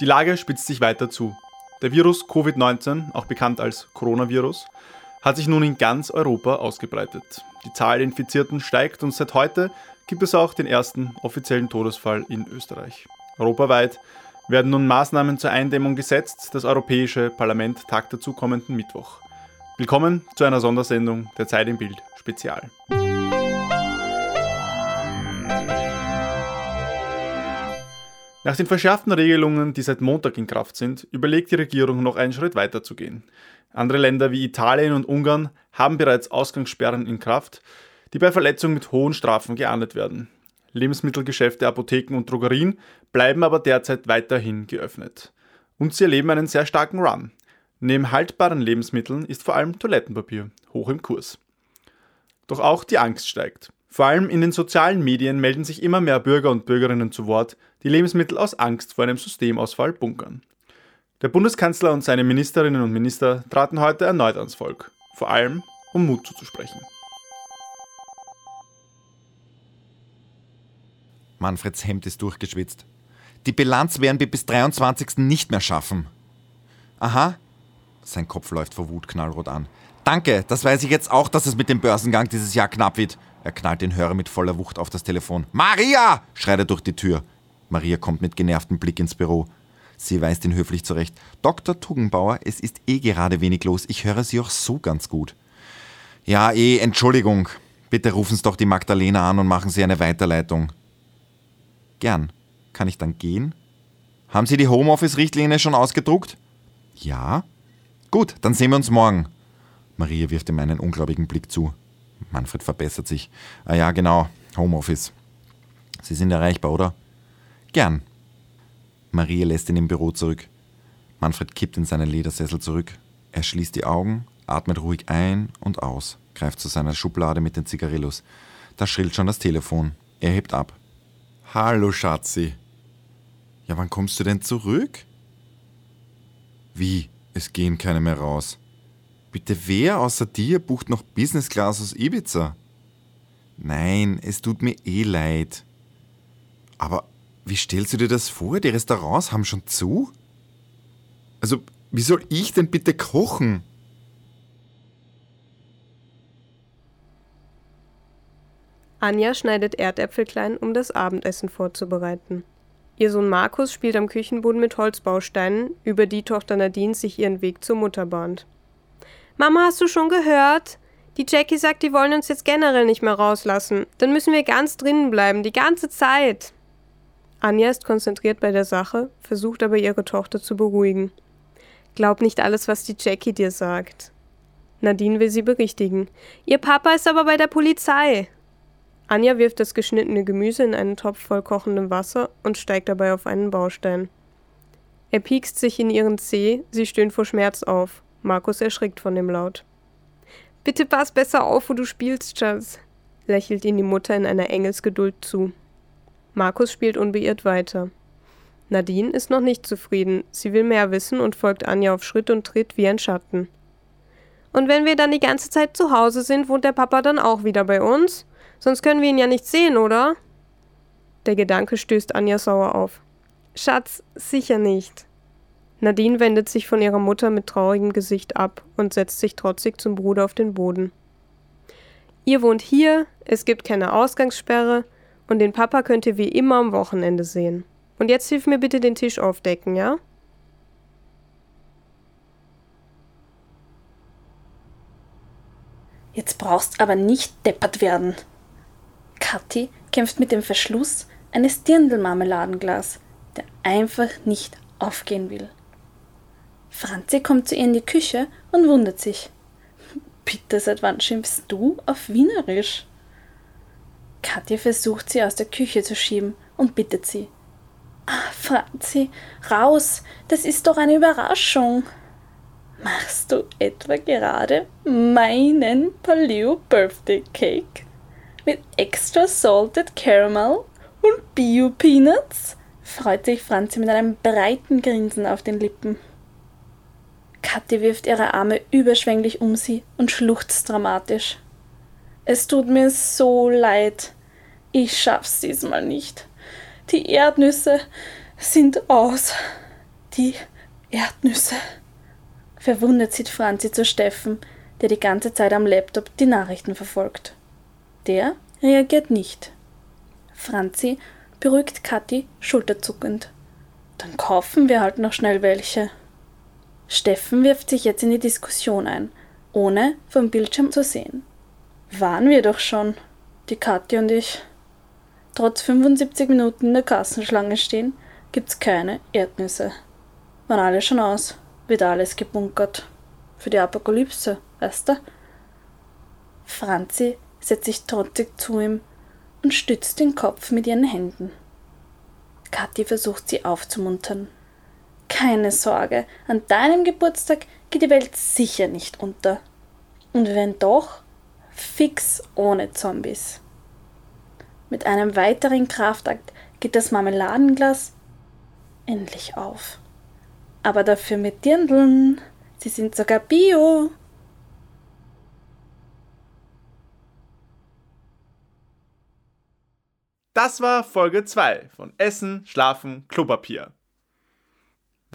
Die Lage spitzt sich weiter zu. Der Virus Covid-19, auch bekannt als Coronavirus, hat sich nun in ganz Europa ausgebreitet. Die Zahl der Infizierten steigt und seit heute gibt es auch den ersten offiziellen Todesfall in Österreich. Europaweit werden nun Maßnahmen zur Eindämmung gesetzt. Das Europäische Parlament tagt dazu kommenden Mittwoch. Willkommen zu einer Sondersendung der Zeit im Bild Spezial. Nach den verschärften Regelungen, die seit Montag in Kraft sind, überlegt die Regierung noch einen Schritt weiter zu gehen. Andere Länder wie Italien und Ungarn haben bereits Ausgangssperren in Kraft, die bei Verletzung mit hohen Strafen geahndet werden. Lebensmittelgeschäfte, Apotheken und Drogerien bleiben aber derzeit weiterhin geöffnet. Und sie erleben einen sehr starken Run. Neben haltbaren Lebensmitteln ist vor allem Toilettenpapier hoch im Kurs. Doch auch die Angst steigt. Vor allem in den sozialen Medien melden sich immer mehr Bürger und Bürgerinnen zu Wort, die Lebensmittel aus Angst vor einem Systemausfall bunkern. Der Bundeskanzler und seine Ministerinnen und Minister traten heute erneut ans Volk, vor allem um Mut zuzusprechen. Manfreds Hemd ist durchgeschwitzt. Die Bilanz werden wir bis 23. nicht mehr schaffen. Aha. Sein Kopf läuft vor Wut knallrot an. Danke, das weiß ich jetzt auch, dass es mit dem Börsengang dieses Jahr knapp wird. Er knallt den Hörer mit voller Wucht auf das Telefon. Maria! schreit er durch die Tür. Maria kommt mit genervtem Blick ins Büro. Sie weist ihn höflich zurecht. Dr. Tuggenbauer, es ist eh gerade wenig los. Ich höre Sie auch so ganz gut. Ja, eh, Entschuldigung. Bitte rufen Sie doch die Magdalena an und machen Sie eine Weiterleitung. Gern. Kann ich dann gehen? Haben Sie die Homeoffice-Richtlinie schon ausgedruckt? Ja. Gut, dann sehen wir uns morgen. Maria wirft ihm einen ungläubigen Blick zu. Manfred verbessert sich. Ah ja, genau. Homeoffice. Sie sind erreichbar, oder? Gern. Maria lässt ihn im Büro zurück. Manfred kippt in seinen Ledersessel zurück. Er schließt die Augen, atmet ruhig ein und aus, greift zu seiner Schublade mit den Zigarillos. Da schrillt schon das Telefon. Er hebt ab. Hallo, Schatzi. Ja, wann kommst du denn zurück? Wie? Es gehen keine mehr raus. Bitte wer außer dir bucht noch Business Class aus Ibiza? Nein, es tut mir eh leid. Aber wie stellst du dir das vor? Die Restaurants haben schon zu? Also, wie soll ich denn bitte kochen? Anja schneidet Erdäpfel klein, um das Abendessen vorzubereiten. Ihr Sohn Markus spielt am Küchenboden mit Holzbausteinen, über die Tochter Nadine sich ihren Weg zur Mutter bahnt. Mama, hast du schon gehört? Die Jackie sagt, die wollen uns jetzt generell nicht mehr rauslassen. Dann müssen wir ganz drinnen bleiben, die ganze Zeit. Anja ist konzentriert bei der Sache, versucht aber ihre Tochter zu beruhigen. Glaub nicht alles, was die Jackie dir sagt. Nadine will sie berichtigen. Ihr Papa ist aber bei der Polizei. Anja wirft das geschnittene Gemüse in einen Topf voll kochendem Wasser und steigt dabei auf einen Baustein. Er piekst sich in ihren Zeh, sie stöhnt vor Schmerz auf. Markus erschrickt von dem Laut. Bitte pass besser auf, wo du spielst, Schatz, lächelt ihn die Mutter in einer Engelsgeduld zu. Markus spielt unbeirrt weiter. Nadine ist noch nicht zufrieden. Sie will mehr wissen und folgt Anja auf Schritt und Tritt wie ein Schatten. Und wenn wir dann die ganze Zeit zu Hause sind, wohnt der Papa dann auch wieder bei uns? Sonst können wir ihn ja nicht sehen, oder? Der Gedanke stößt Anja sauer auf. Schatz, sicher nicht. Nadine wendet sich von ihrer Mutter mit traurigem Gesicht ab und setzt sich trotzig zum Bruder auf den Boden. Ihr wohnt hier, es gibt keine Ausgangssperre und den Papa könnt ihr wie immer am Wochenende sehen. Und jetzt hilf mir bitte den Tisch aufdecken, ja? Jetzt brauchst aber nicht deppert werden. Kathi kämpft mit dem Verschluss eines Dirndl-Marmeladenglas, der einfach nicht aufgehen will. Franzi kommt zu ihr in die Küche und wundert sich. Bitte, seit wann schimpfst du auf Wienerisch? Katja versucht sie aus der Küche zu schieben und bittet sie. Ah, Franzi, raus, das ist doch eine Überraschung. Machst du etwa gerade meinen Paleo Birthday Cake? Mit extra salted caramel und Bio Peanuts? freut sich Franzi mit einem breiten Grinsen auf den Lippen. Kathi wirft ihre Arme überschwänglich um sie und schluchzt dramatisch. Es tut mir so leid. Ich schaff's diesmal nicht. Die Erdnüsse sind aus. Kathi, Erdnüsse. Verwundert sieht Franzi zu Steffen, der die ganze Zeit am Laptop die Nachrichten verfolgt. Der reagiert nicht. Franzi beruhigt Kathi schulterzuckend. Dann kaufen wir halt noch schnell welche. Steffen wirft sich jetzt in die Diskussion ein, ohne vom Bildschirm zu sehen. Waren wir doch schon, die Kathi und ich. Trotz 75 Minuten in der Kassenschlange stehen, gibt's keine Erdnüsse. Waren alle schon aus, wird alles gebunkert. Für die Apokalypse, weißt du? Franzi setzt sich trotzig zu ihm und stützt den Kopf mit ihren Händen. Kathi versucht sie aufzumuntern. Keine Sorge, an deinem Geburtstag geht die Welt sicher nicht unter. Und wenn doch, fix ohne Zombies. Mit einem weiteren Kraftakt geht das Marmeladenglas endlich auf. Aber dafür mit Dirndeln. Sie sind sogar bio. Das war Folge 2 von Essen, Schlafen, Klopapier.